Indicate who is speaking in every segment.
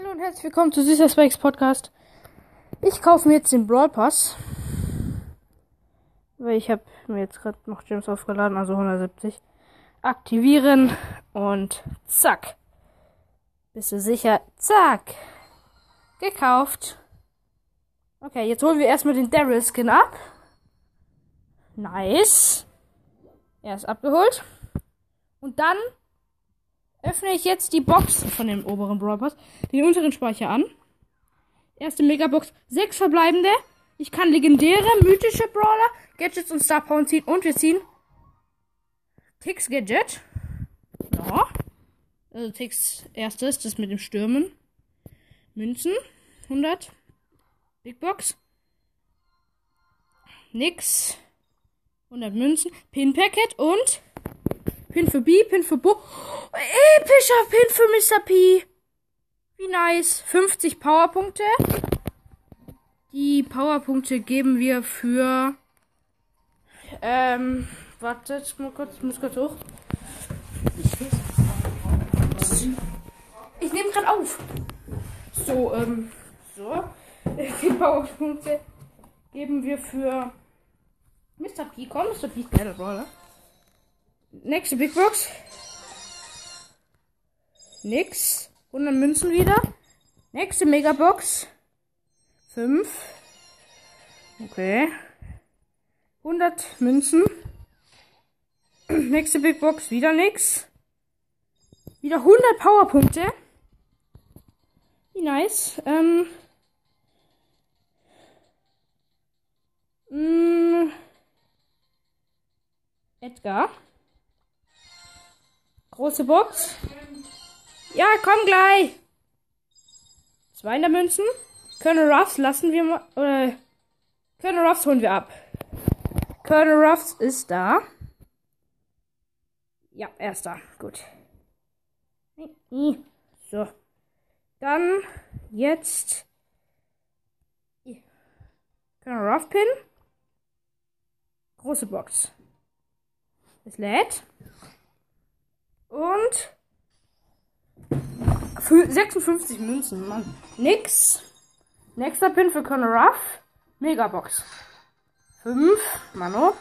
Speaker 1: Hallo und herzlich willkommen zu Süßer Spikes Podcast. Ich kaufe mir jetzt den Brawl Pass. Weil ich habe mir jetzt gerade noch Gems aufgeladen, also 170. Aktivieren und zack. Bist du sicher? Zack. Gekauft. Okay, jetzt holen wir erstmal den Daryl Skin ab. Nice. Er ist abgeholt. Und dann öffne ich jetzt die Box von dem oberen Brawl den unteren Speicher an. Erste Megabox, sechs verbleibende. Ich kann legendäre, mythische Brawler, Gadgets und Star Power ziehen. Und wir ziehen Tix Gadget. Ja. Also Tix erstes, das mit dem Stürmen. Münzen. 100. Big Box. Nix. 100 Münzen. Pin Packet und Pin für B, Pin für Bo. Epischer Pin für Mr. P. Wie nice. 50 Powerpunkte. Die Powerpunkte geben wir für. Ähm, wartet mal kurz, ich muss kurz hoch. Ich nehme gerade auf. So, ähm, so. Die Powerpunkte geben wir für Mr. P. Komm, Mr. P geiler Brawler. Nächste Big Box. Nix. 100 Münzen wieder. Nächste Megabox. 5. Okay. 100 Münzen. Nächste Big Box. Wieder nix. Wieder 100 Powerpunkte. Wie nice. Ähm. Mh, mm. Edgar. Große Box. Ja, komm gleich. 200 Münzen. Colonel Ruffs lassen wir mal. Oder. Colonel Ruffs holen wir ab. Colonel Ruffs ist da. Ja, er ist da. Gut. So. Dann jetzt. Colonel Ruff Pin. Große Box. Es lädt. Und 56 Münzen, Mann. Nix. Nächster Pin für Colonel Ruff. Megabox. 5. Mano.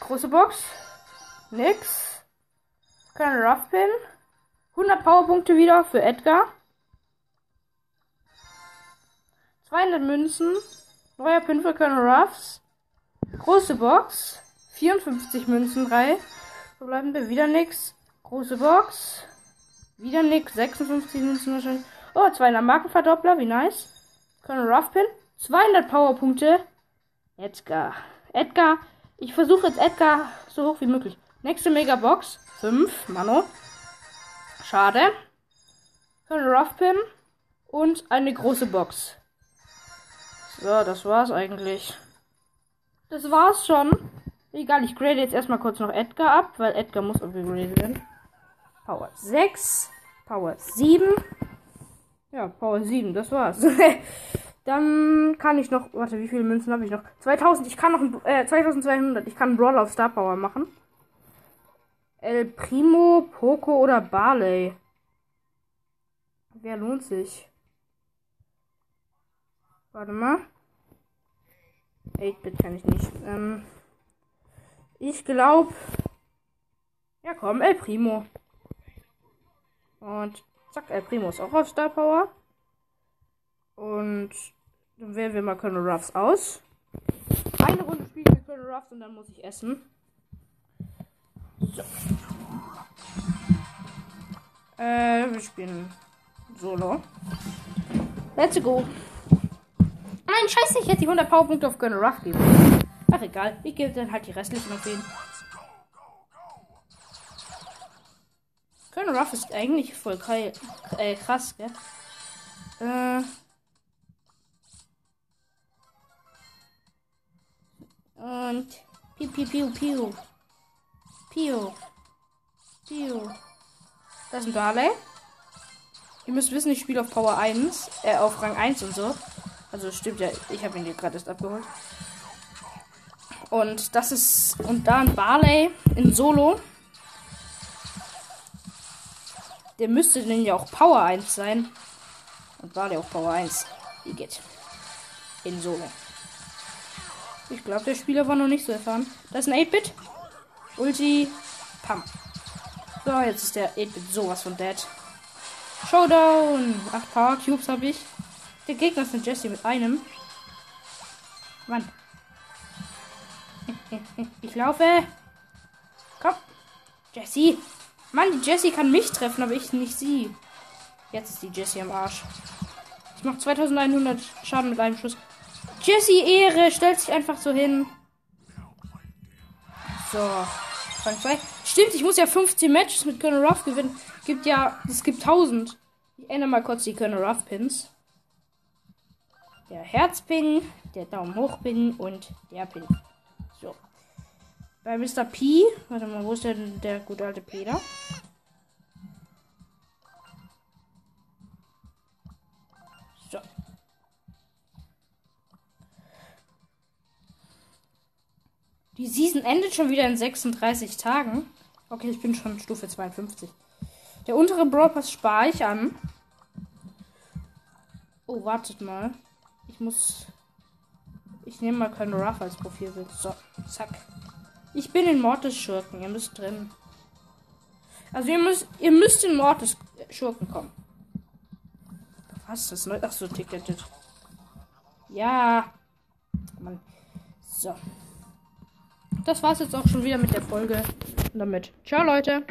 Speaker 1: Große Box. Nix. Colonel Ruff Pin. 100 Powerpunkte wieder für Edgar. 200 Münzen. Neuer Pin für Colonel Ruffs. Große Box. 54 Münzen, 3. Verbleibende, wieder nix. Große Box. Wieder nix. 56 Münzen wahrscheinlich. Oh, 200 Markenverdoppler, wie nice. Colonel Ruffpin. 200 Powerpunkte. Edgar. Edgar. Ich versuche jetzt Edgar so hoch wie möglich. Nächste Megabox. 5. Mano. Schade. Colonel Ruffpin. Und eine große Box. So, das war's eigentlich. Das war's schon. Egal, ich grade jetzt erstmal kurz noch Edgar ab, weil Edgar muss upgraden werden. Power 6, Power 7. Ja, Power 7, das war's. Dann kann ich noch, warte, wie viele Münzen habe ich noch? 2000, ich kann noch, äh, 2200, ich kann Brawl auf Star Power machen. El Primo, Poco oder Barley? Wer lohnt sich? Warte mal. 8-Bit kann ich nicht. Ähm, ich glaube. Ja, komm, El Primo. Und zack, El Primo ist auch auf Star Power. Und dann wählen wir mal Colonel Ruffs aus. Eine Runde spielen wir Colonel Ruffs und dann muss ich essen. So. Äh, wir spielen Solo. Let's go. Nein, scheiße, ich hätte die 100 Powerpunkte auf Colonel Ruff geben. Egal, ich gebe dann halt die restlichen noch sehen. Colonel Ruff ist eigentlich voll äh, krass, gell? Äh. Und piu piu piu piu. Piu. Piu. Das ist ein Barley. Ihr müsst wissen, ich spiele auf Power 1, äh, auf Rang 1 und so. Also stimmt ja, ich habe ihn gerade erst abgeholt. Und das ist. Und da ein Barley in Solo. Der müsste denn ja auch Power 1 sein. Und war der auch Power 1. Igitt. In Solo. Ich glaube, der Spieler war noch nicht so erfahren. Das ist ein 8-Bit. Ulti. Pam. So, jetzt ist der 8-Bit sowas von dead. Showdown. 8 Power Cubes habe ich. Der Gegner ist ein Jesse mit einem. Mann. Ich laufe. Komm. Jesse. Mann, die Jesse kann mich treffen, aber ich nicht sie. Jetzt ist die Jesse am Arsch. Ich mache 2100 Schaden mit einem Schuss. Jesse Ehre stellt sich einfach so hin. So. Rang 2. Stimmt, ich muss ja 15 Matches mit Colonel Ruff gewinnen. Gibt ja, es gibt 1000. Ich ändere mal kurz die Colonel Ruff Pins. Der Herzpin, der Daumen hoch Pin und der Pin. So. Bei Mr. P, warte mal, wo ist denn der gute alte Peter? So. Die Season endet schon wieder in 36 Tagen. Okay, ich bin schon Stufe 52. Der untere Brawl Pass spare ich an. Oh, wartet mal. Ich muss. Ich nehme mal keinen Ruff als Profilbild. So, zack. Ich bin in Mortis Schurken. Ihr müsst drin. Also ihr müsst, ihr müsst in Mortis Schurken kommen. Was? Das neu? Ach so, ticketed. Ja. Mann. So. Das war's jetzt auch schon wieder mit der Folge. Und damit. Ciao, Leute.